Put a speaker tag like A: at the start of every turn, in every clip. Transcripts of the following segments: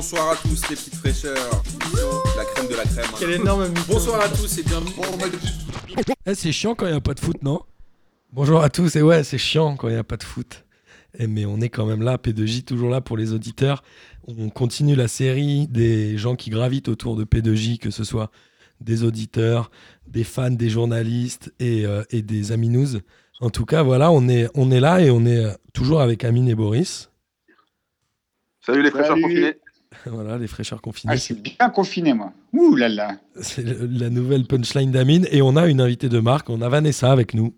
A: Bonsoir à tous les petites fraîcheurs. La crème de la crème. hein.
B: Quel énorme mytho.
A: Bonsoir à tous et bienvenue.
B: Eh, c'est chiant quand il n'y a pas de foot, non Bonjour à tous, et ouais, c'est chiant quand il n'y a pas de foot. Eh, mais on est quand même là, P2J, toujours là pour les auditeurs. On continue la série des gens qui gravitent autour de P2J, que ce soit des auditeurs, des fans, des journalistes et, euh, et des Aminous. En tout cas, voilà, on est, on est là et on est euh, toujours avec Amine et Boris.
C: Salut les fraîcheurs
D: Salut.
C: confinés.
B: voilà, les fraîcheurs confinés.
D: Ah, je suis bien confiné, moi. Ouh là là.
B: C'est la nouvelle punchline d'Amine. Et on a une invitée de marque, on a Vanessa avec nous.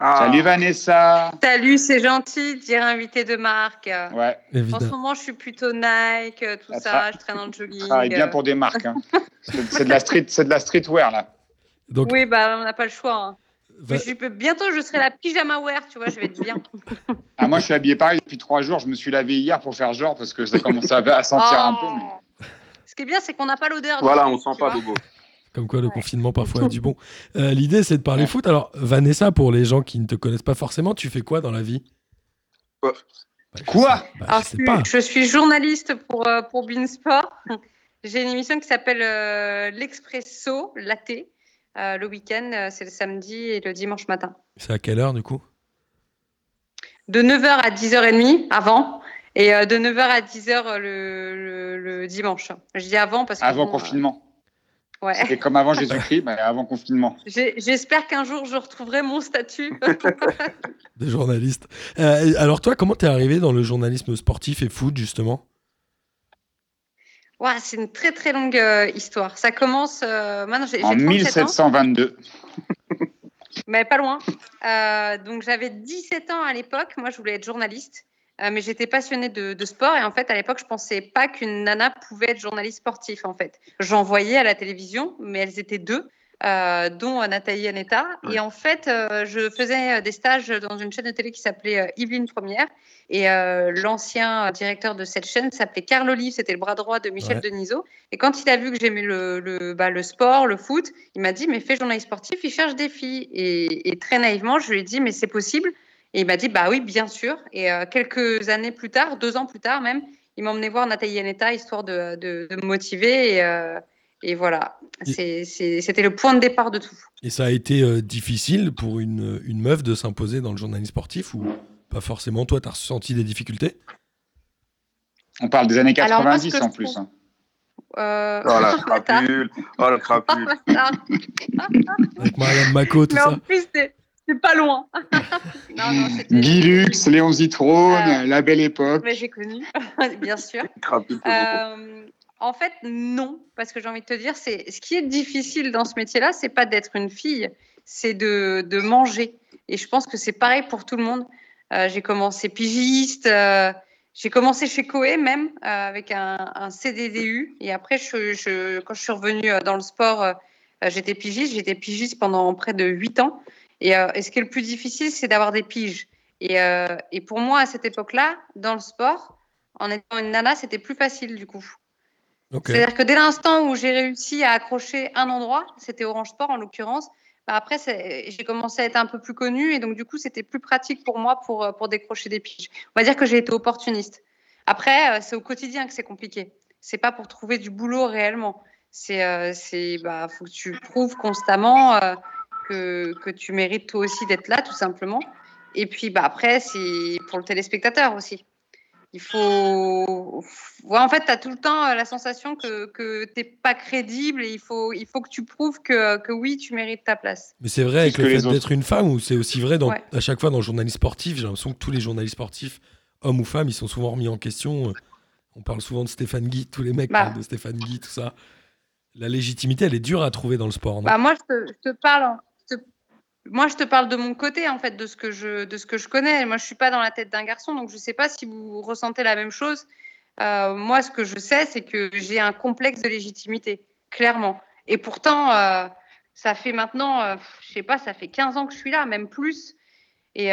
C: Ah,
D: Salut Vanessa.
E: Salut, c'est gentil de dire invité de marque.
D: Ouais,
E: En ce moment, je suis plutôt Nike, euh, tout
D: Ah,
E: ça, je traîne dans le jogging.
D: travaille bien pour des marques. hein. C'est c'est de la street, c'est de la streetwear là.
B: Donc,
E: Oui, bah, on n'a pas le choix. hein.
B: Va-
E: Mais je peux- Bientôt, je serai la pyjama wear, tu vois, je vais être bien.
D: Ah, moi, je suis habillé pareil depuis trois jours. Je me suis lavé hier pour faire genre parce que ça commençait à, sentir un peu. mais-
E: Oh. Ce qui est bien, c'est qu'on n'a pas l'odeur.
C: Voilà, on sent pas. Bobo.
B: Comme quoi, le confinement parfois a du bon. Euh, L'idée, c'est de parler
D: Ouais.
B: foot. Alors, Vanessa, pour les gens qui ne te connaissent pas forcément, tu fais quoi dans la vie?
C: Quoi?
B: Bah, je
D: Quoi?
B: sais- bah,
E: Alors,
B: Je sais
E: je,
B: pas.
E: suis- je suis journaliste pour, euh, pour Beansport. J'ai une émission qui s'appelle euh, L'Expresso Latte. Euh, le week-end, euh, c'est le samedi et le dimanche matin.
B: C'est à quelle heure, du coup?
E: De 9h à 10h30 avant et euh, de 9h à 10h le, le- le dimanche. Je dis avant parce que.
D: Avant
E: bon,
D: confinement.
E: euh, ouais.
D: C'était comme avant Jésus-Christ, mais avant confinement.
E: J'espère qu'un jour je retrouverai mon statut.
B: De journaliste. Euh, alors, toi, comment t'es arrivé dans le journalisme sportif et foot, justement?
E: Ouais, c'est une très très longue euh, histoire. Ça commence. euh, maintenant, j'ai
D: En
E: 37 ans.
D: 1722.
E: Mais pas loin. Euh, donc j'avais 17 ans à l'époque. Moi, je voulais être journaliste, mais j'étais passionnée de, de sport. Et en fait, à l'époque, je pensais pas qu'une nana pouvait être journaliste sportif. En fait, j'en voyais à la télévision, mais elles étaient deux, euh, dont euh, Nathalie Aneta. Et en fait, euh, je faisais des stages dans une chaîne de télé qui s'appelait Yveline Première. Et euh, l'ancien directeur de cette chaîne s'appelait Carl Olive, c'était le bras droit de Michel
B: Ouais.
E: Denisot. Et quand il a vu que j'aimais le, le, bah, le sport, le foot, il m'a dit, mais fais journaliste sportif, il cherche des filles. Et, et très naïvement, je lui ai dit, mais c'est possible. Et il m'a dit, bah oui, bien sûr. Et quelques années plus tard, deux ans plus tard même, il m'a emmené voir Nathalie Aneta, histoire de, de, de me motiver. Et, et voilà, c'était le point de départ de tout.
B: Et ça a été euh, difficile pour une, une meuf de s'imposer dans le journalisme sportif ou pas forcément? Toi, t'as ressenti des difficultés?
D: On parle des années
E: Alors, moi,
D: 90
E: ce que
D: en plus.
E: trouve-
D: hein.
E: Euh,
C: Oh la crapule. Oh la crapule.
B: Avec Marianne Mako, tout
E: Mais
B: ça
E: en plus, c'est pas loin. non, non, c'était.
D: Guy Lux, Léon Zitrone,
E: Euh,
D: la belle époque.
E: Mais j'ai connu, bien sûr.
C: crapule
E: en fait, non, parce que j'ai envie de te dire, c'est ce qui est difficile dans ce métier-là, c'est pas d'être une fille, c'est de, manger. Et je pense que c'est pareil pour tout le monde. Euh, j'ai commencé pigiste, euh, j'ai commencé chez Coé même euh, avec un, CDDU, et après, quand je suis revenue dans le sport, j'étais pigiste. J'étais pigiste pendant près de huit ans. Et, ce qui est le plus difficile, c'est d'avoir des piges. Et pour moi, à cette époque-là, dans le sport, en étant une nana, c'était plus facile du coup. C'est-à-dire que dès l'instant où j'ai réussi à accrocher un endroit, c'était Orange Sport en l'occurrence, bah après j'ai commencé à être un peu plus connue et donc du coup c'était plus pratique pour moi pour, euh, pour décrocher des piges. On va dire que j'ai été opportuniste. Après, euh, c'est au quotidien que c'est compliqué. C'est pas pour trouver du boulot réellement. C'est euh, bah faut que tu prouves constamment euh, que, que tu mérites toi aussi d'être là tout simplement. Et puis bah après c'est pour le téléspectateur aussi. Il faut. Ouais, en fait, tu as tout le temps euh, la sensation que, que tu n'es pas crédible et il faut, il faut que tu prouves que, que oui, tu mérites ta place.
B: Mais c'est vrai avec le fait d'être une femme ou c'est aussi vrai dans,
E: Ouais.
B: à chaque fois dans le journalisme sportif. J'ai l'impression que tous les journalistes sportifs, hommes ou femmes, ils sont souvent remis en question. On parle souvent de Stéphane Guy, tous les mecs
E: Bah.
B: parlent de Stéphane Guy, tout ça. La légitimité, elle est dure à trouver dans le sport. non?
E: Bah, moi, je te, je te parle. Moi, je te parle de mon côté, en fait, de ce que je, de ce que je connais. Moi, je suis pas dans la tête d'un garçon, donc je sais pas si vous ressentez la même chose. Euh, moi, ce que je sais, c'est que j'ai un complexe de légitimité, clairement. Et pourtant, euh, ça fait maintenant, euh, je sais pas, ça fait 15 ans que je suis là, même plus. Et,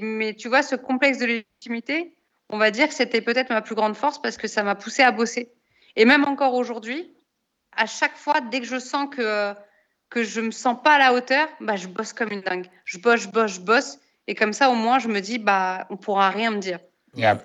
E: mais tu vois, ce complexe de légitimité, on va dire que c'était peut-être ma plus grande force parce que ça m'a poussé à bosser. Et même encore aujourd'hui, à chaque fois, dès que je sens que que je me sens pas à la hauteur, bah je bosse comme une dingue. Je bosse, je bosse, je bosse, et comme ça au moins je me dis bah on pourra rien me dire.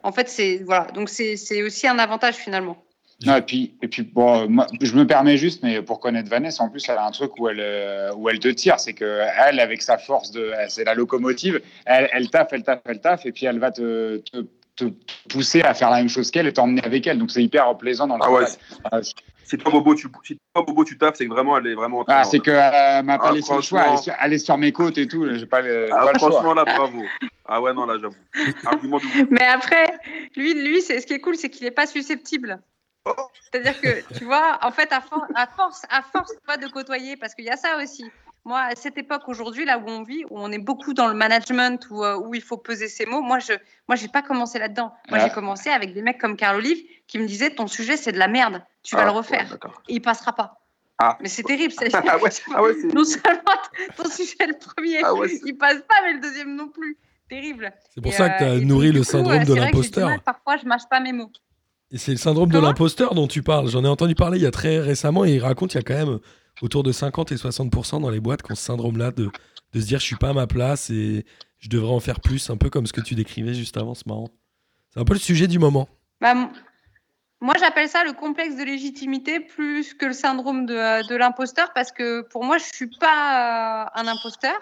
E: En fait, c'est voilà. Donc c'est c'est aussi un avantage finalement.
D: Non, et puis, et puis bon, moi, je me permets juste, mais pour connaître Vanessa, en plus, elle a un truc où elle, euh, où elle te tire. C'est que elle, avec sa force de. C'est la locomotive, elle, elle taffe, elle taffe, elle taffe, et puis elle va te, te, te pousser à faire la même chose qu'elle et t'emmener avec elle. Donc c'est hyper plaisant dans le
A: Ah ouais,
D: travail.
A: Si toi, Bobo, tu, si toi, Bobo, tu taffes, c'est que vraiment, elle est vraiment en train
D: Ah, c'est qu'elle euh, m'a pas
A: Ah,
D: laissé le choix. Elle est,
A: franchement.
D: sur, elle est sur mes côtes et tout. J'ai pas le,
A: Ah,
D: pas le choix.
A: franchement, là, bravo. Ah ouais, non, là, j'avoue.
E: Mais après, lui, lui, c'est ce qui est cool, c'est qu'il n'est pas susceptible. C'est-à-dire que, tu vois, en fait, à, for- à force, à force pas de côtoyer, parce qu'il y a ça aussi. Moi, à cette époque aujourd'hui, là où on vit, où on est beaucoup dans le management, où, euh, où il faut peser ses mots, moi, je moi, j'ai pas commencé là-dedans. Moi,
D: Ah.
E: j'ai commencé avec des mecs comme Carl Olive qui me disaient ton sujet, c'est de la merde, tu vas
A: Ah,
E: le
A: ouais,
E: refaire.
A: d'accord.
E: Et il passera pas.
A: Ah.
E: Mais c'est terrible. c'est-
A: Ah ouais, ah ouais,
E: non seulement ton sujet, le premier,
A: Ah ouais,
E: il passe pas, mais le deuxième non plus. Terrible.
B: C'est pour
E: Et,
B: ça que tu
E: euh,
B: as
E: et
B: nourri le
E: coup,
B: syndrome
E: euh,
B: de l'imposteur.
E: Parfois, je mâche pas mes mots.
B: Et c'est le syndrome de l'imposteur dont tu parles. J'en ai entendu parler il y a très récemment et il raconte qu'il y a quand même autour de 50 et 60% dans les boîtes qui ont ce syndrome-là de, de se dire je suis pas à ma place et je devrais en faire plus, un peu comme ce que tu décrivais juste avant, c'est marrant. C'est un peu le sujet du moment.
E: Bah, moi, j'appelle ça le complexe de légitimité plus que le syndrome de, de l'imposteur parce que pour moi, je suis pas euh, un imposteur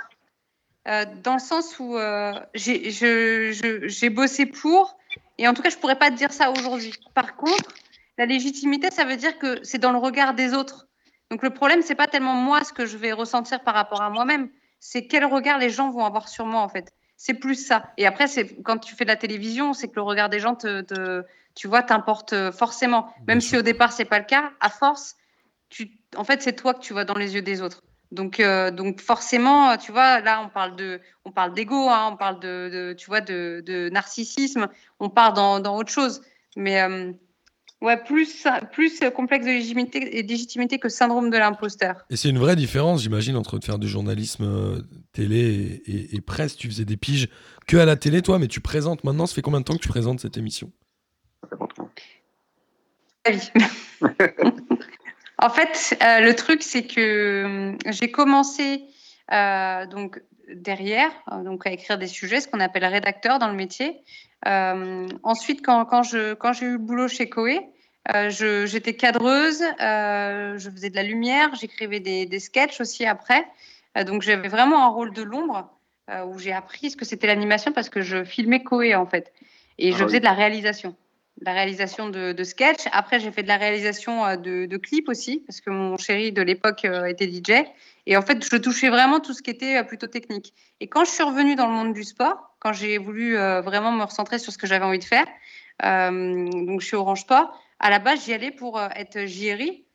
E: euh, dans le sens où euh, j'ai bossé pour et en tout cas, je pourrais pas te dire ça aujourd'hui. Par contre, la légitimité, ça veut dire que c'est dans le regard des autres. Donc le problème, c'est pas tellement moi ce que je vais ressentir par rapport à moi-même, c'est quel regard les gens vont avoir sur moi en fait. C'est plus ça. Et après, c'est quand tu fais de la télévision, c'est que le regard des gens te, te- tu vois, t'importe euh, forcément. Même si au départ c'est pas le cas, à force, tu, en fait, c'est toi que tu vois dans les yeux des autres. Donc, euh, donc forcément, tu vois, là, on parle de, on parle d'ego, hein, on parle de, de- tu vois, de, de narcissisme, on part dans, dans autre chose. Mais euh, ouais, plus, plus complexe de légitimité, légitimité que syndrome de l'imposteur.
B: Et c'est une vraie différence, j'imagine, entre faire du journalisme euh, télé et, et- et presse. Tu faisais des piges que à la télé, toi, mais tu présentes maintenant. Ça fait combien de temps que tu présentes cette émission?
E: Vie. en fait, euh, le truc, c'est que hum, j'ai commencé euh, donc derrière, donc à écrire des sujets, ce qu'on appelle rédacteur dans le métier. Euh, ensuite, quand, quand je quand j'ai eu le boulot chez Coé, euh, j'étais cadreuse, euh, je faisais de la lumière, j'écrivais des, des sketchs aussi après. Euh, donc j'avais vraiment un rôle de l'ombre euh, où j'ai appris ce que c'était l'animation parce que je filmais Coé en fait et je
A: Ah oui.
E: faisais de la réalisation de la réalisation de, de sketchs. Après, j'ai fait de la réalisation de, de clips aussi, parce que mon chéri de l'époque était DJ. Et en fait, je touchais vraiment tout ce qui était plutôt technique. Et quand je suis revenue dans le monde du sport, quand j'ai voulu vraiment me recentrer sur ce que j'avais envie de faire, donc je suis Orange Sport, à la base, j'y allais pour euh, être JRI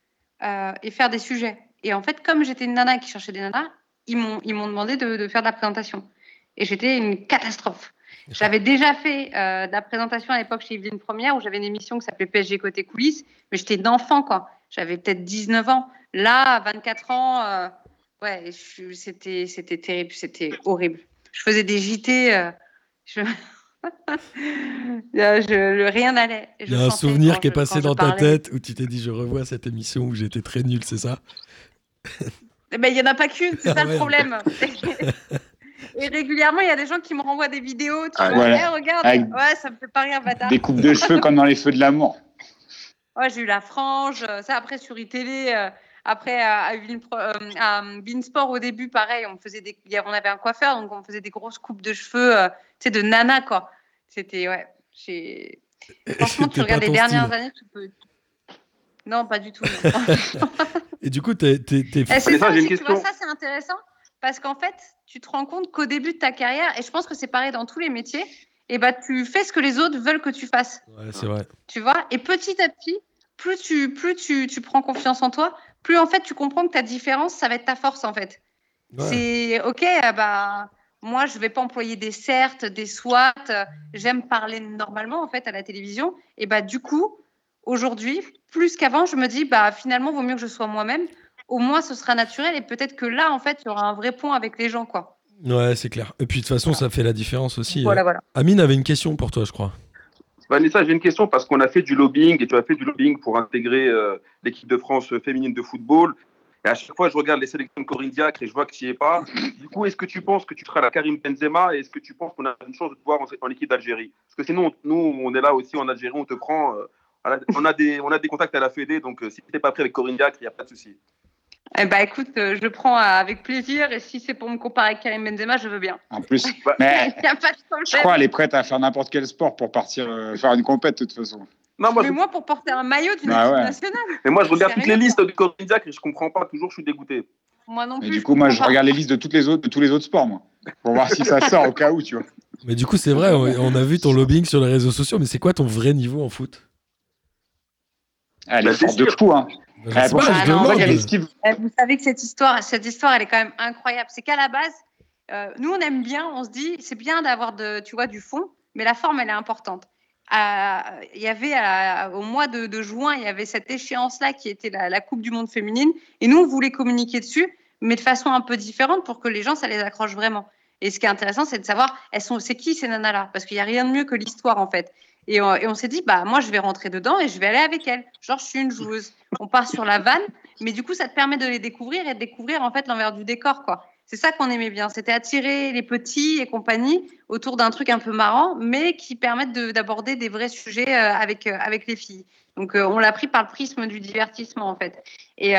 E: euh, et faire des sujets. Et en fait, comme j'étais une nana qui cherchait des nanas, ils m'ont ils m'ont demandé de, de faire de la présentation. Et j'étais une catastrophe. J'avais déjà fait euh, de la présentation à l'époque chez Yveline Première où j'avais une émission qui s'appelait PSG Côté Coulisses, mais j'étais une enfant, quoi. J'avais peut-être 19 ans. Là, à 24 ans, euh, ouais, c'était c'était terrible, c'était horrible. Je faisais des JT, euh, je... Je- le- rien n'allait.
B: Il y a un souvenir qui est passé dans ta tête où tu t'es dit je revois cette émission où j'étais très nul, c'est ça?
E: Ben, il n'y en a pas qu'une, c'est
B: Ah
E: ça
B: ouais.
E: le problème. Et régulièrement, il y a des gens qui me renvoient des vidéos. Tu
A: Ah,
E: vois,
D: ouais.
E: Eh, regarde,
D: Avec-
E: ouais, ça me fait pas rire, bâtard.
D: Des coupes de cheveux comme dans les feux de l'amour.
E: Ouais, j'ai eu la frange. euh, Ça, après, sur iTélé, euh, après, à, à, Bein Pro- euh, Beansport, au début, pareil, on, faisait des, on avait un coiffeur, donc on faisait des grosses coupes de cheveux, euh, tu sais, de nana, quoi. C'était, ouais. Franchement, tu regardes les dernières
B: style.
E: années, tu peux. Non, pas du tout.
B: Et du coup, t'es, t'es- t'es-
E: Et c'est ça
A: j'ai une
E: aussi, tu vois,
A: question.
E: ça c'est intéressant parce qu'en fait, tu te rends compte qu'au début de ta carrière, et je pense que c'est pareil dans tous les métiers, et bah, tu fais ce que les autres veulent que tu fasses,
B: Ouais, c'est vrai.
E: tu vois. Et petit à petit, plus tu, plus tu, tu prends confiance en toi, plus en fait tu comprends que ta différence, ça va être ta force en fait.
B: Ouais.
E: C'est ok, euh, bah moi je vais pas employer des certes, des euh, J'aime parler normalement en fait à la télévision. Et bah du coup, aujourd'hui, plus qu'avant, je me dis bah finalement vaut mieux que je sois moi-même. Au moins ce sera naturel et peut-être que là en fait il y aura un vrai point avec les gens quoi.
B: Ouais, c'est clair. Et puis de toute façon, ça fait la différence aussi.
E: Voilà
B: Euh,
E: voilà.
B: Amine avait une question pour toi, je crois.
A: Vanessa, j'ai une question parce qu'on a fait du lobbying et tu as fait du lobbying pour intégrer euh, l'équipe de France féminine de football. Et à chaque fois, je regarde les sélections de Corinne Diacre et je vois que tu n'y es pas. Du coup, est-ce que tu penses que tu seras la Karim Benzema et est-ce que tu penses qu'on a une chance de te voir en, en équipe d'Algérie? Parce que sinon, nous, on est là aussi en Algérie, on te prend. euh, on, a des, on a des contacts à la Fédé, donc euh, si tu n'es pas prêt avec Corinne Diacre, il n'y a pas de souci.
E: Eh ben, écoute, euh, je le prends euh, avec plaisir. Et si c'est pour me comparer avec Karim Benzema, je veux bien.
D: En plus,
E: Il n'y a pas de.
D: Je crois qu'elle est prête à faire n'importe quel sport pour partir euh, faire une compète de toute façon.
A: Non, moi,
E: Mais
A: je,
E: moi, pour porter un maillot d'une
D: Bah
E: équipe
D: ouais.
E: nationale,
A: mais moi, je regarde toutes les listes de Corinne Diacre et je comprends pas. Toujours, je suis dégoûté.
E: moi non
D: Et
E: plus.
D: du coup, moi, je
E: pas.
D: regarde les listes de toutes les autres, de tous les autres sports, moi, pour voir si ça sort au cas où, tu vois.
B: Mais du coup, c'est vrai, on a vu ton lobbying sur les réseaux sociaux, mais c'est quoi ton vrai niveau en foot?
D: Elle
C: Bah,
D: est forte de fou, hein.
B: Bah, Je
D: Eh,
B: pas,
E: Ah non. Eh, Vous savez que cette histoire, cette histoire, elle est quand même incroyable. C'est qu'à la base, euh, nous, on aime bien, on se dit, c'est bien d'avoir de, du fond, mais la forme, elle est importante. Il y avait au mois de, juin, il y avait cette échéance-là qui était la, Coupe du Monde féminine, et nous, on voulait communiquer dessus, mais de façon un peu différente pour que les gens, ça les accroche vraiment. Et ce qui est intéressant, c'est de savoir, elles sont, c'est qui ces nanas-là? Parce qu'il n'y a rien de mieux que l'histoire, en fait. Et on, on s'est dit, bah moi, je vais rentrer dedans et je vais aller avec elles. Genre, je suis une joueuse. On part sur la vanne, mais du coup, ça te permet de les découvrir et de découvrir en fait l'envers du décor, quoi. C'est ça qu'on aimait bien. C'était attirer les petits et compagnie autour d'un truc un peu marrant, mais qui permettent de- d'aborder des vrais sujets euh, avec, euh, avec les filles. Donc, euh, on l'a pris par le prisme du divertissement, en fait. Et,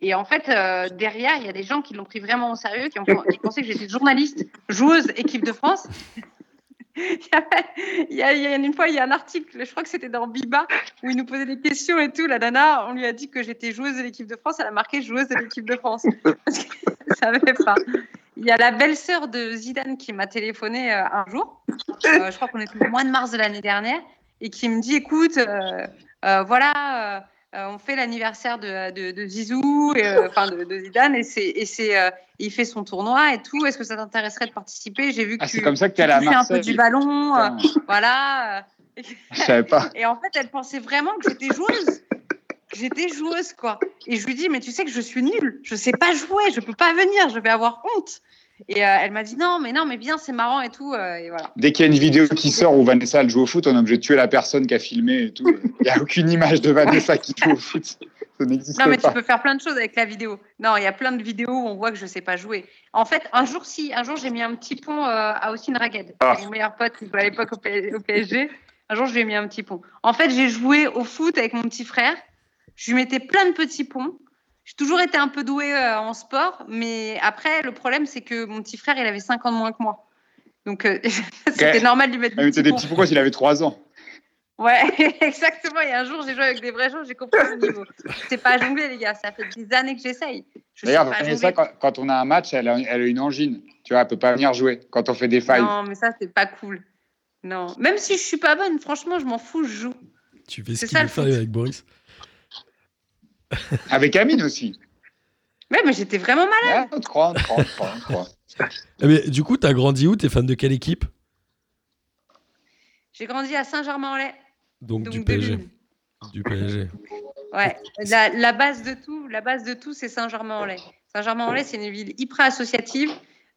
E: et en fait, derrière, il y a des gens qui l'ont pris vraiment au sérieux, qui, ont, qui pensaient que j'étais journaliste, joueuse, équipe de France. il, y a, il y a une fois, il y a un article, je crois que c'était dans Biba, où il nous posait des questions et tout. La nana, on lui a dit que j'étais joueuse de l'équipe de France. Elle a marqué joueuse de l'équipe de France. Parce qu'elle savait pas. Il y a la belle-sœur de Zidane qui m'a téléphoné euh, un jour. Euh, je crois qu'on était au mois de mars de l'année dernière. Et qui me dit écoute, euh, euh, voilà. Euh, on fait l'anniversaire de, de, de Zizou, euh, enfin de, de Zidane, et, c'est, et c'est, euh, il fait son tournoi et tout. Est-ce que ça t'intéresserait de participer? J'ai vu que
D: Ah, c'est
E: tu,
D: comme ça que
E: tu
D: allé à
E: touchais un peu du ballon, voilà.
D: Je savais pas.
E: Et en fait, elle pensait vraiment que j'étais joueuse. Que j'étais joueuse, quoi. Et je lui dis, mais tu sais que je suis nulle. Je sais pas jouer. Je peux pas venir. Je vais avoir honte. Et euh, elle m'a dit, non, mais non, mais bien, c'est marrant et tout. euh, et voilà.
D: Dès qu'il y a une vidéo qui sort où Vanessa elle joue au foot, on est obligé de tuer la personne qui a filmé et tout. Il n'y a aucune image de Vanessa qui joue au foot. Ça n'existe
E: Non, mais tu
D: pas.
E: peux faire plein de choses avec la vidéo. Non, il y a plein de vidéos où on voit que je sais pas jouer. En fait, un jour, si, un jour, j'ai mis un petit pont euh, à Ossine Ragued.
C: Ah.
E: Mon meilleur pote, qui jouait à l'époque au, au PSG. Un jour, je lui ai mis un petit pont. En fait, j'ai joué au foot avec mon petit frère. Je lui mettais plein de petits ponts. J'ai toujours été un peu douée euh, en sport, mais après, le problème, c'est que mon petit frère, il avait 5 ans de moins que moi. Donc, euh, c'était normal de lui mettre
D: Ah,
E: des
D: mais t'es
E: petits
D: des petits pourquoi s'il avait 3 ans?
E: Ouais, exactement. Et un jour, j'ai joué avec des vrais gens, j'ai compris le niveau. C'est pas jongler, les gars. Ça fait des années que j'essaye. Je sais
D: D'ailleurs,
E: jongler.
D: quand, quand on a un match, elle a, elle a une angine. Tu vois, elle peut pas venir jouer quand on fait des failles.
E: Non, mais ça, c'est pas cool. Non. Même si je suis pas bonne, franchement, je m'en fous, je joue.
B: Tu fais ce qu'il
E: ça,
B: veut faire avec Boris?
D: Avec Amine aussi.
E: Ouais, mais j'étais vraiment malade.
D: Ah, on te croit, on te croit, on te croit, on te croit.
B: Eh, mais du coup, t'as grandi où? T'es fan de quelle équipe?
E: J'ai grandi à Saint-Germain-en-Laye.
B: Donc,
E: Donc,
B: du PSG. Du PSG.
E: Ouais. La, la base de tout, la base de tout, c'est Saint-Germain-en-Laye. Saint-Germain-en-Laye, c'est une ville hyper associative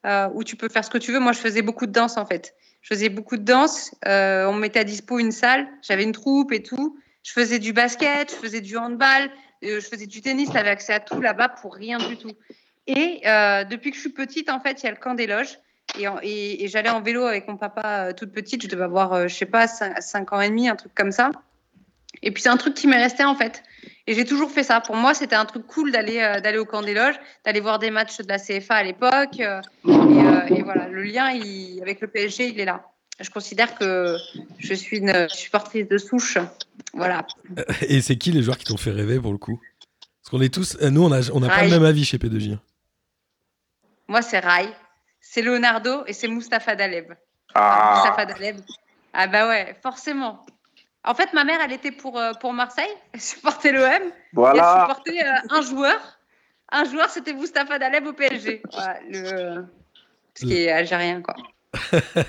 E: euh, où tu peux faire ce que tu veux. Moi, je faisais beaucoup de danse en fait. Je faisais beaucoup de danse. euh, on me mettait à dispo une salle. J'avais une troupe et tout. Je faisais du basket, je faisais du handball, je faisais du tennis. J'avais accès à tout là-bas pour rien du tout. Et euh, depuis que je suis petite, en fait, il y a le camp des loges. Et, j'allais en vélo avec mon papa euh, toute petite. Je devais avoir, euh, je sais pas, 5 ans et demi, un truc comme ça. Et puis c'est un truc qui m'est resté en fait. Et j'ai toujours fait ça. Pour moi, c'était un truc cool d'aller euh, d'aller au camp des loges, d'aller voir des matchs de la CFA à l'époque. euh, et, euh, voilà, le lien avec le PSG, il est là. Je considère que je suis une supportrice de souche. Voilà.
B: Et c'est qui les joueurs qui t'ont fait rêver pour le coup? Parce qu'on est tous. Nous, on n'a on a pas le même avis chez P2J.
E: Moi, c'est Rai, c'est Leonardo et c'est Mustapha Daleb.
C: Ah,
E: Mustapha Daleb. Ah bah ouais, forcément. En fait, ma mère, elle était pour, euh, pour Marseille. Elle supportait l'OM. Et elle
C: voilà.
E: supportait euh, un joueur. Un joueur, c'était Mustapha Daleb au PSG. Voilà, le... Ce qui est algérien, quoi.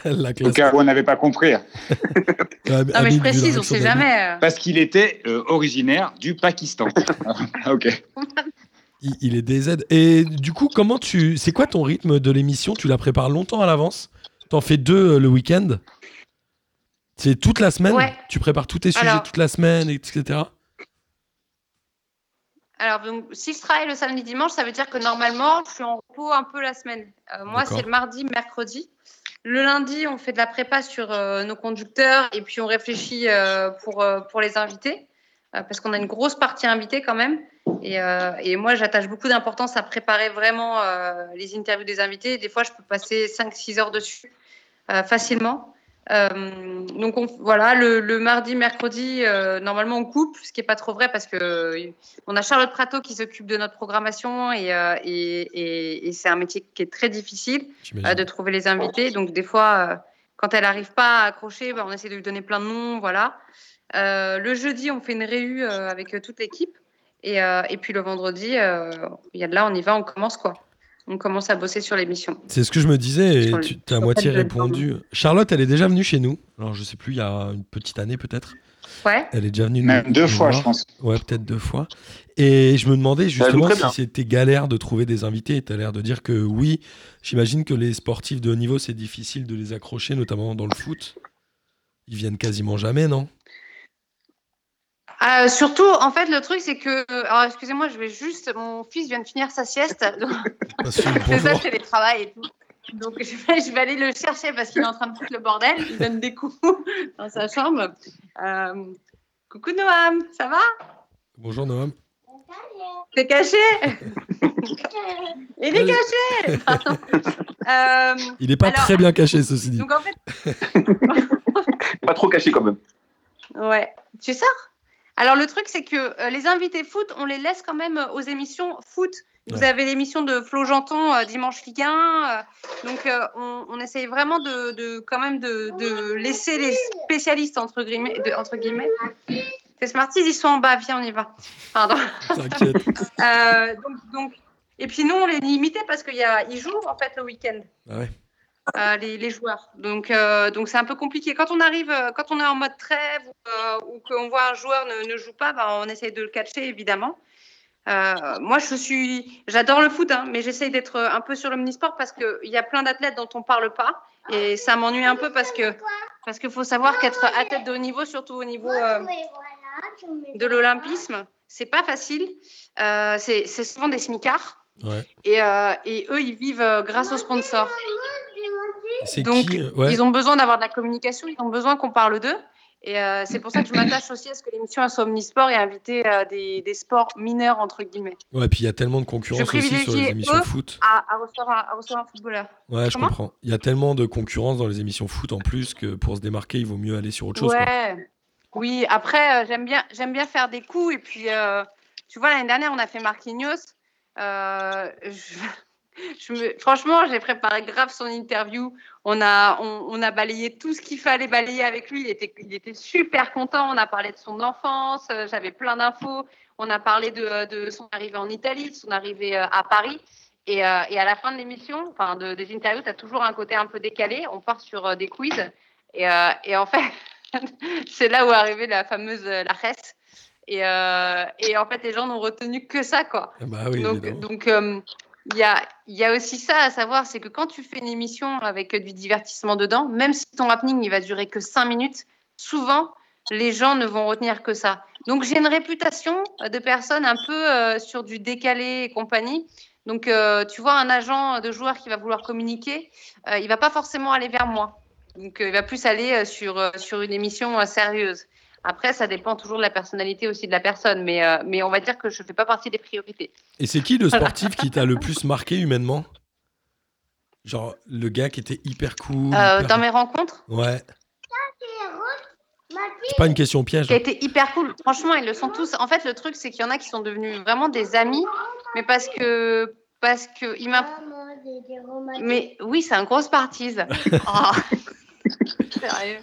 B: La
D: Au
B: classe.
D: cas où on n'avait pas compris.
B: Ah,
E: Non, mais
B: Amine,
E: je précise, on
B: réaction
E: sait jamais. euh.
D: Parce qu'il était euh, originaire du Pakistan. Ah, ok.
B: Il, il est DZ. Et du coup, comment tu. C'est quoi ton rythme de l'émission? Tu la prépares longtemps à l'avance? T'en fais deux euh, le week-end? C'est toute la semaine?
E: Ouais.
B: Tu prépares tous tes sujets toute la semaine, etc.
E: Alors, donc, si je travaille le samedi dimanche, ça veut dire que normalement, je suis en repos un peu la semaine. Euh, moi, c'est le mardi, mercredi. Le lundi, on fait de la prépa sur euh, nos conducteurs et puis on réfléchit euh, pour, euh, pour les invités, parce qu'on a une grosse partie invitée quand même. Et, et moi, j'attache beaucoup d'importance à préparer vraiment les interviews des invités. Des fois, je peux passer 5-6 heures dessus facilement. Euh, donc on- voilà, le, le mardi, mercredi, euh, normalement on coupe, ce qui est pas trop vrai parce que euh, on a Charlotte Prato qui s'occupe de notre programmation et, euh, et, et- et c'est un métier qui est très difficile de trouver les invités. Donc des fois, quand elle n'arrive pas à accrocher, bah, on essaie de lui donner plein de noms, voilà. Le jeudi, on fait une réu avec toute l'équipe et, puis le vendredi, il y a de là, on y va, on commence quoi. On commence à bosser sur l'émission.
B: C'est ce que je me disais et tu as à moitié répondu. Charlotte, elle est déjà venue chez nous. Alors, je sais plus, il y a une petite année peut-être.
E: Ouais.
B: Elle est déjà venue.
D: Même
B: nous-
D: deux
B: nous
D: fois,
B: voir.
D: je pense.
B: Ouais, peut-être deux fois. Et je me demandais justement si c'était galère de trouver des invités. Tu as l'air de dire que oui. J'imagine que les sportifs de haut niveau, c'est difficile de les accrocher, notamment dans le foot. Ils viennent quasiment jamais, non?
E: Euh, surtout, en fait, le truc, c'est que. Alors, excusez-moi, je vais juste. Mon fils vient de finir sa sieste. donc C'est ça, c'est les travail et tout. Donc, je vais, je vais aller le chercher parce qu'il est en train de foutre le bordel. Il donne des coups dans sa chambre. Euh, coucou Noam, ça va?
B: Bonjour Noam.
E: T'es caché? Il est caché Pardon. Euh,
B: Il est pas
E: Alors-
B: très bien caché, ceci dit.
E: Donc, en fait,
A: Pas trop caché quand même.
E: Ouais. Tu sors? Alors le truc c'est que euh, les invités foot, on les laisse quand même euh, aux émissions foot. Vous
B: Ouais.
E: avez l'émission de Flo Janton euh, dimanche Ligue 1, euh, donc on, on essaye vraiment de, de- quand même de, de laisser les spécialistes entre guillemets. de- entre guillemets. Les Smarties ils sont en bas, viens on y va. Pardon. Donc, donc et puis nous on les limite parce qu'il y a ils jouent en fait le week-end
B: Ah ouais.
E: Euh, les, les joueurs. Donc, euh, donc c'est un peu compliqué. Quand on arrive, euh, quand on est en mode trêve ou, euh, ou qu'on voit un joueur ne, ne joue pas, bah, on essaye de le catcher évidemment. Moi, je suis, j'adore le foot, hein, mais j'essaye d'être un peu sur l'omnisport parce qu'il y a plein d'athlètes dont on parle pas et ça m'ennuie un peu parce que parce qu'il faut savoir qu'être athlète de haut niveau, surtout au niveau de l'olympisme, c'est pas facile. C'est souvent des smicards
B: Ouais.
E: et, et eux, ils vivent grâce aux sponsors.
B: C'est
E: Donc,
B: qui euh, ouais.
E: Ils ont besoin d'avoir de la communication, ils ont besoin qu'on parle d'eux. Et euh, c'est pour ça que je m'attache aussi à ce que l'émission soit omnisport et inviter euh, des, des sports mineurs, entre guillemets,
B: Ouais, puis il y a tellement de concurrence
E: Je
B: aussi sur les émissions
E: eux.
B: foot.
E: à, à, recevoir, à recevoir un footballeur.
B: Ouais, je comprends. Il y a tellement de concurrence dans les émissions foot en plus que pour se démarquer, il vaut mieux aller sur autre chose. quoi.
E: Ouais. Oui, après, euh, j'aime bien, j'aime bien faire des coups. Et puis, tu vois, l'année dernière, on a fait Marquinhos. Je- je me- franchement, j'ai préparé grave son interview. On a, on, on a balayé tout ce qu'il fallait balayer avec lui. Il était, il était super content. On a parlé de son enfance. euh, J'avais plein d'infos. On a parlé de, de son arrivée en Italie, de son arrivée euh, à Paris. Et, euh, et à la fin de l'émission, enfin de, des interviews, tu as toujours un côté un peu décalé. On part sur des quiz. Et, euh, et en fait, c'est là où est arrivée la fameuse la Resse. Et, euh, et en fait, les gens n'ont retenu que ça, quoi.
B: Ah Bah oui,
E: donc, euh, il y, a, aussi ça à savoir, c'est que quand tu fais une émission avec du divertissement dedans, même si ton happening il va durer que 5 minutes, souvent les gens ne vont retenir que ça. Donc j'ai une réputation de personne un peu euh, sur du décalé et compagnie. Donc euh, tu vois un agent de joueur qui va vouloir communiquer, euh, il va pas forcément aller vers moi. Donc euh, il va plus aller sur, sur une émission sérieuse. Après, ça dépend toujours de la personnalité aussi de la personne, mais, euh, mais on va dire que je ne fais pas partie des priorités.
B: Et c'est qui le sportif qui t'a le plus marqué humainement? Genre le gars qui était hyper cool.
E: Euh,
B: hyper-
E: dans mes rencontres,
B: Ouais. C'est pas une question piège.
E: qui a
B: hein.
E: été hyper cool. Franchement, ils le sont tous. En fait, le truc, c'est qu'il y en a qui sont devenus vraiment des amis, mais parce que. Parce que il m'a. Mais oui, c'est un gros parties. Oh. Sérieux.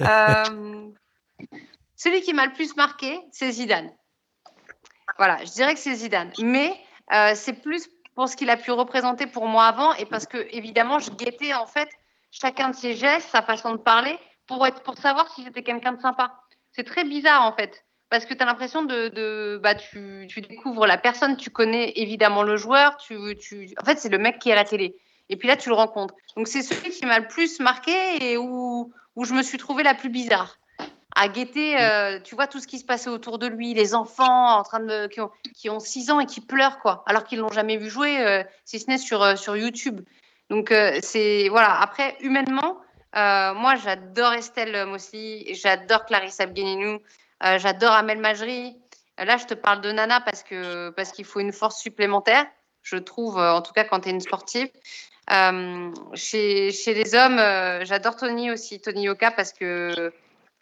E: Euh, Celui qui m'a le plus marqué, c'est Zidane. Voilà, je dirais que c'est Zidane. Mais euh, c'est plus pour ce qu'il a pu représenter pour moi avant et parce que, évidemment, je guettais en fait chacun de ses gestes, sa façon de parler, pour, être, pour savoir si c'était quelqu'un de sympa. C'est très bizarre en fait. Parce que tu as l'impression de. bah, tu, tu découvres la personne, tu connais évidemment le joueur. Tu, tu... En fait, c'est le mec qui est à la télé. Et puis là, tu le rencontres. Donc, c'est celui qui m'a le plus marqué et où, où je me suis trouvée la plus bizarre. À guetter, euh, tu vois, tout ce qui se passait autour de lui, les enfants en train de, qui, ont, qui ont 6 ans et qui pleurent, quoi, alors qu'ils l'ont jamais vu jouer, euh, si ce n'est sur, euh, sur YouTube. Donc, c'est. Voilà. Après, humainement, moi, j'adore Estelle Mosley, j'adore Clarissa Abgueninou, j'adore Amel Majri. Là, je te parle de Nana parce que parce qu'il faut une force supplémentaire, je trouve, en tout cas quand tu es une sportive. Chez, chez les hommes, j'adore Tony aussi, Tony Yoka, parce que,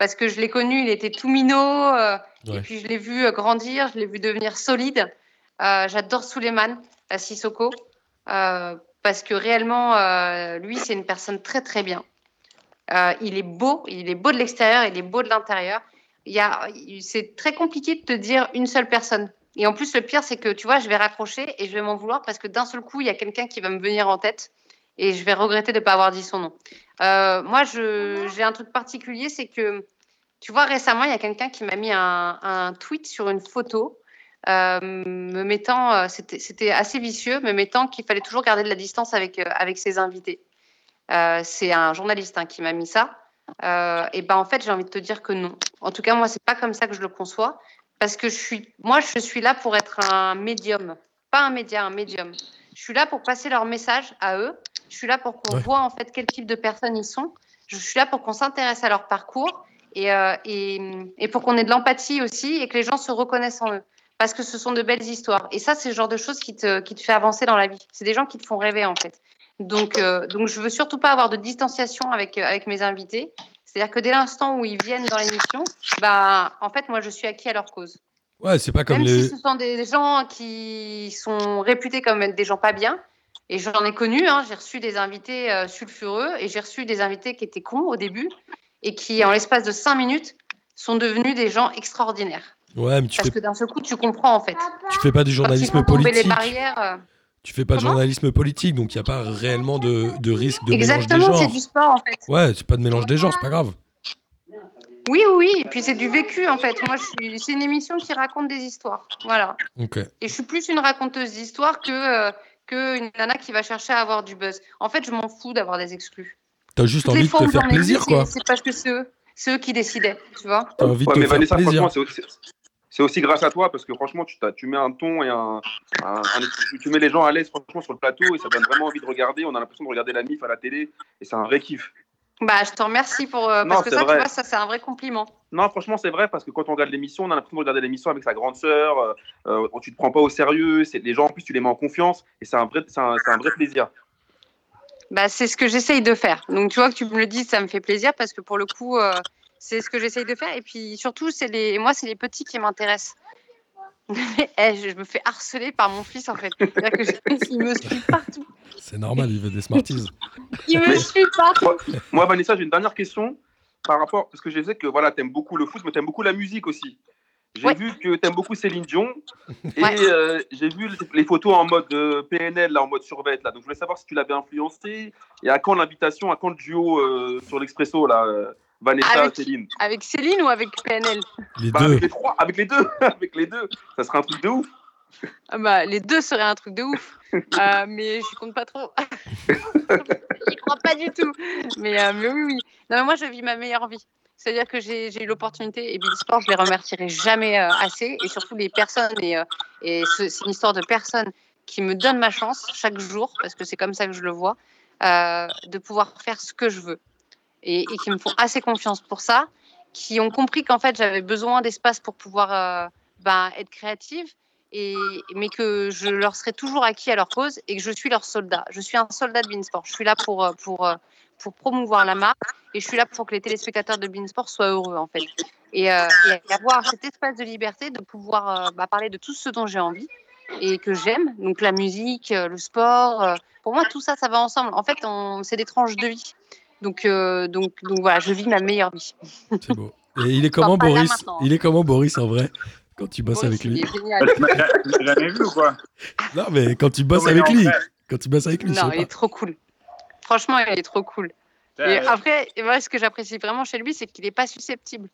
E: parce que je l'ai connu, il était tout minot, euh,
B: Ouais.
E: et puis je l'ai vu euh, grandir, je l'ai vu devenir solide. Euh, j'adore Suleiman, la Sissoko, euh, parce que réellement, lui, c'est une personne très très bien. Il est beau, il est beau de l'extérieur, il est beau de l'intérieur. C'est très compliqué de te dire une seule personne. Et en plus, le pire, c'est que tu vois, je vais raccrocher et je vais m'en vouloir parce que d'un seul coup, il y a quelqu'un qui va me venir en tête et je vais regretter de ne pas avoir dit son nom. Euh, moi, j'ai un truc particulier, c'est que, tu vois, récemment, il y a quelqu'un qui m'a mis un, tweet sur une photo, euh, me mettant, euh, c'était, assez vicieux, me mettant qu'il fallait toujours garder de la distance avec, avec ses invités. C'est un journaliste hein, qui m'a mis ça. Et ben en fait, j'ai envie de te dire que non. En tout cas, moi, c'est pas comme ça que je le conçois, parce que je suis, moi, je suis là pour être un médium, pas un média, un médium. Je suis là pour passer leur message à eux. Je suis là pour qu'on
B: Ouais.
E: voit en fait quel type de personnes ils sont. Je suis là pour qu'on s'intéresse à leur parcours et, euh, et, et pour qu'on ait de l'empathie aussi et que les gens se reconnaissent en eux. Parce que ce sont de belles histoires. Et ça, c'est le genre de choses qui te, qui te fait avancer dans la vie. C'est des gens qui te font rêver en fait. Donc, euh, donc je veux surtout pas avoir de distanciation avec, euh, avec mes invités. C'est-à-dire que dès l'instant où ils viennent dans l'émission, bah, en fait, moi, je suis acquis à leur cause.
B: Ouais, c'est pas comme
E: Même
B: les.
E: si ce sont des gens qui sont réputés comme être des gens pas bien, et j'en ai connu, hein, j'ai reçu des invités euh, sulfureux et j'ai reçu des invités qui étaient cons au début et qui, en l'espace de cinq minutes, sont devenus des gens extraordinaires.
B: Ouais, mais tu
E: Parce
B: fais,
E: que d'un seul coup, tu comprends en fait.
B: tu fais pas du journalisme
E: tomber les
B: politique.
E: barrières. euh,
B: Tu fais pas de journalisme politique, donc il n'y a pas réellement de, de risque de
E: Exactement,
B: mélange
E: c'est
B: des
E: du
B: genres.
E: sport en fait.
B: Ouais, c'est pas de mélange des genres, c'est pas grave.
E: Oui, oui, oui. Et puis c'est du vécu en fait. Moi, c'est une émission qui raconte des histoires. Voilà.
B: Ok.
E: Et je suis plus une raconteuse d'histoires que, euh, que une nana qui va chercher à avoir du buzz. En fait, je m'en fous d'avoir des exclus.
B: T'as juste
E: Toutes
B: envie de te faire plaisir,
E: c'est-
B: quoi.
E: C'est parce que c'est eux, c'est eux qui décidaient, tu vois.
B: T'as envie de
A: Ouais,
B: te
A: mais
B: faire
A: Vanessa,
B: plaisir.
A: franchement, c'est aussi, grâce à toi parce que franchement, tu, t'as- tu mets un ton et un, un- tu mets les gens à l'aise franchement sur le plateau et ça donne vraiment envie de regarder. On a l'impression de regarder la MIF à la télé et c'est un vrai kiff.
E: Bah, je te remercie pour euh,
A: Non,
E: parce que ça,
A: vrai.
E: tu vois, ça c'est un vrai compliment.
A: Non, franchement, c'est vrai parce que quand on regarde l'émission, on a l'impression de regarder l'émission avec sa grande sœur. Euh, euh, tu te prends pas au sérieux. Les gens en plus, tu les mets en confiance et c'est un vrai, c'est un, c'est un vrai plaisir.
E: Bah, c'est ce que j'essaye de faire. Donc, tu vois que tu me le dis, ça me fait plaisir parce que pour le coup, euh, c'est ce que j'essaye de faire. Et puis surtout, c'est les, moi, c'est les petits qui m'intéressent. Eh, je me fais harceler par mon fils en fait. C'est-à-dire que je- il me suit partout.
B: C'est normal, il veut des Smarties.
E: Il me suit partout.
A: Moi, Vanessa, j'ai une dernière question par rapport parce que je sais que voilà, t'aimes beaucoup le foot, mais t'aimes beaucoup la musique aussi. J'ai
E: Ouais.
A: vu que t'aimes beaucoup Céline Dion et
E: Ouais.
A: euh, j'ai vu les- photos en mode euh, PNL, là, en mode survêt. Là. Donc, je voulais savoir si tu l'avais influencé et à quand l'invitation, à quand le duo euh, sur l'Expresso, là, euh, Vanessa,
E: Avec-
A: Céline.
E: Avec Céline ou avec PNL
B: Les
A: Bah,
B: deux.
A: avec les trois, avec les deux, avec les deux, ça serait un truc de ouf.
E: Ah bah, Les deux seraient un truc de ouf. Euh, mais je compte pas trop. J'y crois pas du tout. Mais, euh, mais oui, oui. Non, mais moi, je vis ma meilleure vie. C'est-à-dire que j'ai j'ai eu l'opportunité, et Sport, je les remercierai jamais euh, assez. Et surtout les personnes, et, euh, et ce- c'est une histoire de personnes qui me donnent ma chance chaque jour, parce que c'est comme ça que je le vois, euh, de pouvoir faire ce que je veux. Et, qui me font assez confiance pour ça, qui ont compris qu'en fait, j'avais besoin d'espace pour pouvoir euh, ben, être créative, mais que je leur serai toujours acquis à leur cause et que je suis leur soldat. Je suis un soldat de Beansport. Je suis là pour, euh, euh, promouvoir la marque et je suis là pour que les téléspectateurs de Beansport soient heureux en fait. Et, avoir cet espace de liberté de pouvoir bah, parler de tout ce dont j'ai envie et que j'aime, donc la musique, le sport. pour moi, tout ça, ça va ensemble. En fait, c'est des tranches de vie. Donc, euh, donc, donc voilà, je vis ma meilleure vie.
B: C'est beau. Et il est comment Boris
E: hein.
B: Il est comment Boris en vrai quand tu bosses
E: Boris,
B: avec
E: il
B: lui
E: est génial.
D: Tu l'as jamais vu ou quoi
B: Non, mais quand tu bosses avec lui, quand tu bosses avec lui,
E: Non, il est trop cool. Franchement, il est trop cool. Et après, et moi, ce que j'apprécie vraiment chez lui, c'est qu'il n'est pas susceptible.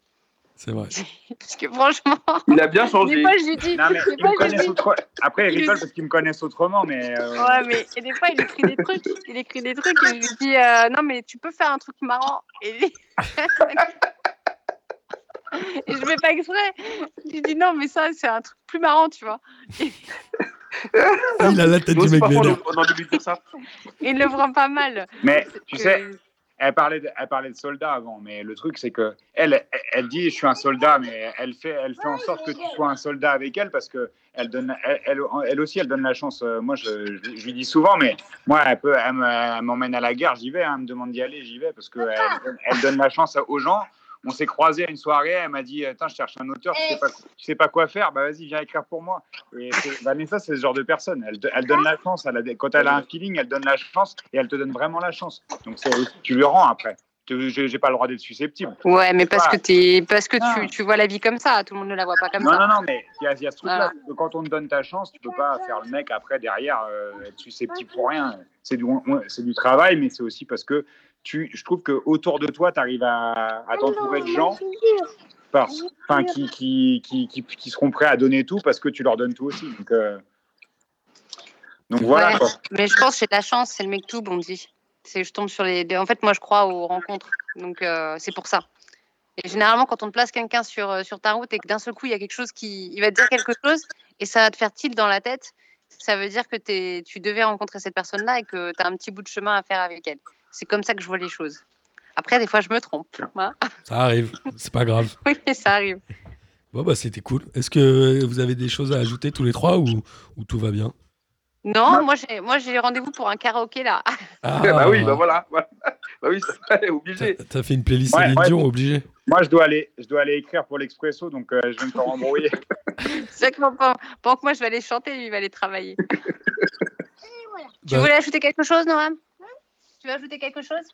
B: C'est vrai.
E: Parce que franchement,
A: Il a bien
E: des
A: changé.
E: fois, je lui dis.
D: Non, mais
E: des
D: ils
E: fois,
D: me
E: je lui
D: connaissent
E: dis-
D: autre... Après, ils
E: Il-
D: rigolent parce qu'ils me connaissent autrement, mais. euh,
E: Ouais, mais et des fois, il écrit des trucs. Il écrit des trucs et je lui dis euh, Non, mais tu peux faire un truc marrant. Et lui- Et je fais pas exprès. Je dis non, mais ça, c'est un truc plus marrant, tu vois.
B: Ah, il a la tête du mec vénère.
A: on on a envie de dire ça.
E: Et il le prend pas mal.
D: Mais tu
E: Que-
D: sais, elle parlait, de, elle parlait de soldats avant, mais le truc c'est que elle, elle, dit je suis un soldat, mais elle fait, elle fait en sorte que tu sois un soldat avec elle parce que elle donne, elle, elle, elle aussi elle donne la chance. Euh, Moi je, je, je lui dis souvent, mais moi elle peut, elle me- elle m'emmène à la gare, j'y vais, hein, elle me demande d'y aller, j'y vais parce que elle, donne- elle donne la chance aux gens. On s'est croisés à une soirée, elle m'a dit Attends, je cherche un auteur, tu sais pas, tu sais pas quoi faire, bah vas-y, viens écrire pour moi. Et Vanessa, c'est ce genre de personne. Elle, donne la chance. Elle a des- quand elle a un feeling, elle donne la chance et elle te donne vraiment la chance. Donc tu lui rends après. J'ai pas le droit d'être susceptible.
E: Ouais, mais parce que, t'es... parce que
D: Ah.
E: tu, tu vois la vie comme ça. Tout le monde ne la voit pas comme
D: Non,
E: ça.
D: non, non, mais il y a, il y a ce truc-là. Que Quand on te donne ta chance, tu peux pas faire le mec après derrière euh, être susceptible pour rien. C'est du, on- c'est du travail, mais c'est aussi parce que tu, je trouve que autour de toi, tu arrives à, à t'entourer de gens par- enfin, qui, qui, qui, qui, qui seront prêts à donner tout parce que tu leur donnes tout aussi. Donc, euh, donc voilà.
E: Ouais.
D: quoi.
E: Mais je pense que j'ai de la chance, c'est le mec tout, on me dit. C'est, je tombe sur les. En fait, moi, je crois aux rencontres. Donc, euh, c'est pour ça. Et généralement, quand on te place quelqu'un sur, euh, sur ta route et que d'un seul coup, il y a quelque chose qui. Il va te dire quelque chose et ça va te faire tilt dans la tête, ça veut dire que tu devais rencontrer cette personne-là et que tu as un petit bout de chemin à faire avec elle. C'est comme ça que je vois les choses. Après, des fois, je me trompe. hein.
B: Ça arrive, c'est pas grave.
E: Oui, ça arrive.
B: Bon, bah, c'était cool. Est-ce que vous avez des choses à ajouter tous les trois ou, ou tout va bien?
E: Non, moi, j'ai, moi, j'ai rendez-vous pour un karaoké là.
B: Ah,
A: bah oui, bah voilà. Bah oui, c'est vrai, obligé.
B: T'as- fait une playlist
D: Ouais,
B: Céline
D: ouais,
B: Dion,
D: bon.
B: obligé.
D: Moi, je dois aller, je dois aller écrire pour l'Expresso, donc euh, je vais me faire embrouiller.
E: C'est que pendant, pendant que moi, je vais aller chanter, lui, il va aller travailler. Tu
B: Bah,
E: voulais ajouter quelque chose, Noam? Tu veux ajouter quelque chose?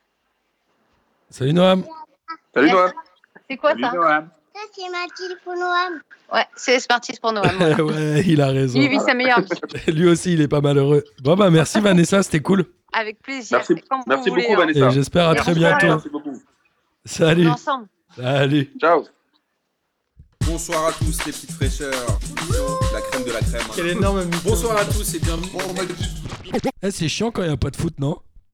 B: Salut Noam.
A: Salut. Noam.
E: C'est quoi
D: Salut,
E: ça?
D: Noam.
F: Ça, c'est Mathilde pour Noam.
E: Ouais, c'est Smarties pour Noam. voilà.
B: ouais, il a raison.
E: Lui, il vit sa meilleure vie.
B: Lui aussi, il est pas malheureux. Bon, bah, merci Vanessa, c'était cool.
E: Avec plaisir.
A: Merci,
E: C'est comme
A: merci
E: vous voulez,
A: beaucoup,
E: hein.
A: Vanessa.
B: Et j'espère à
E: Et
B: très bientôt.
A: Merci beaucoup.
B: Salut.
E: ensemble.
B: Salut.
A: Ciao.
G: Bonsoir à tous les petites fraîcheurs. La crème de la crème.
B: énorme
G: Bonsoir à tous et bienvenue.
B: Eh, c'est chiant quand il n'y a pas de foot, non?